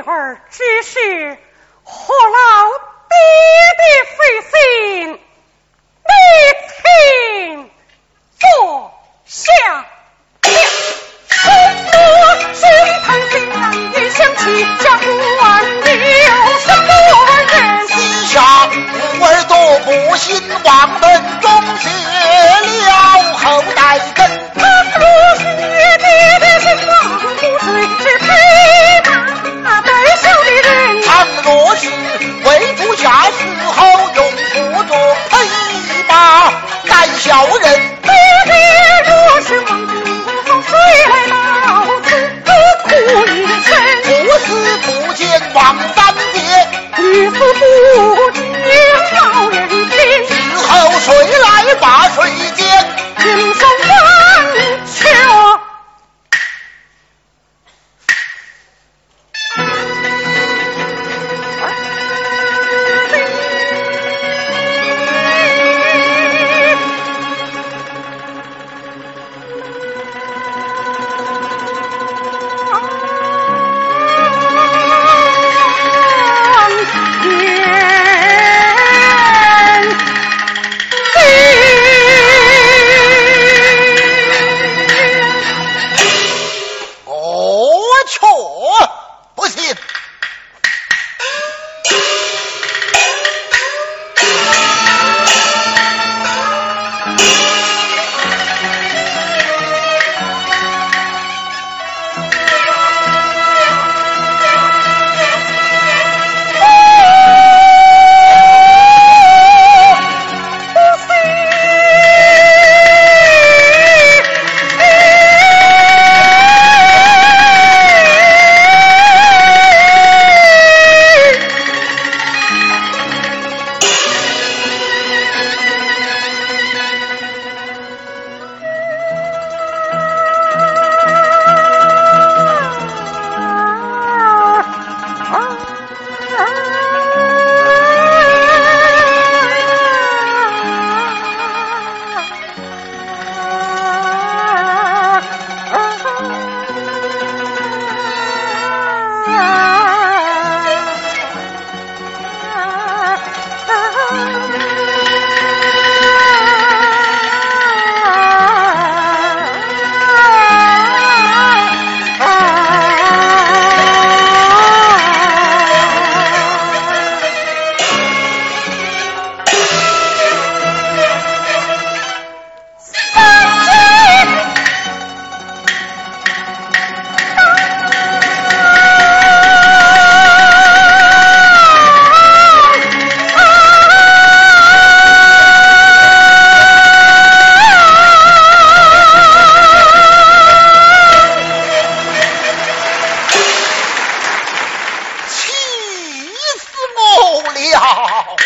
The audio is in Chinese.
儿只是和老爹的费心，你请，坐下。天王大哎好好好好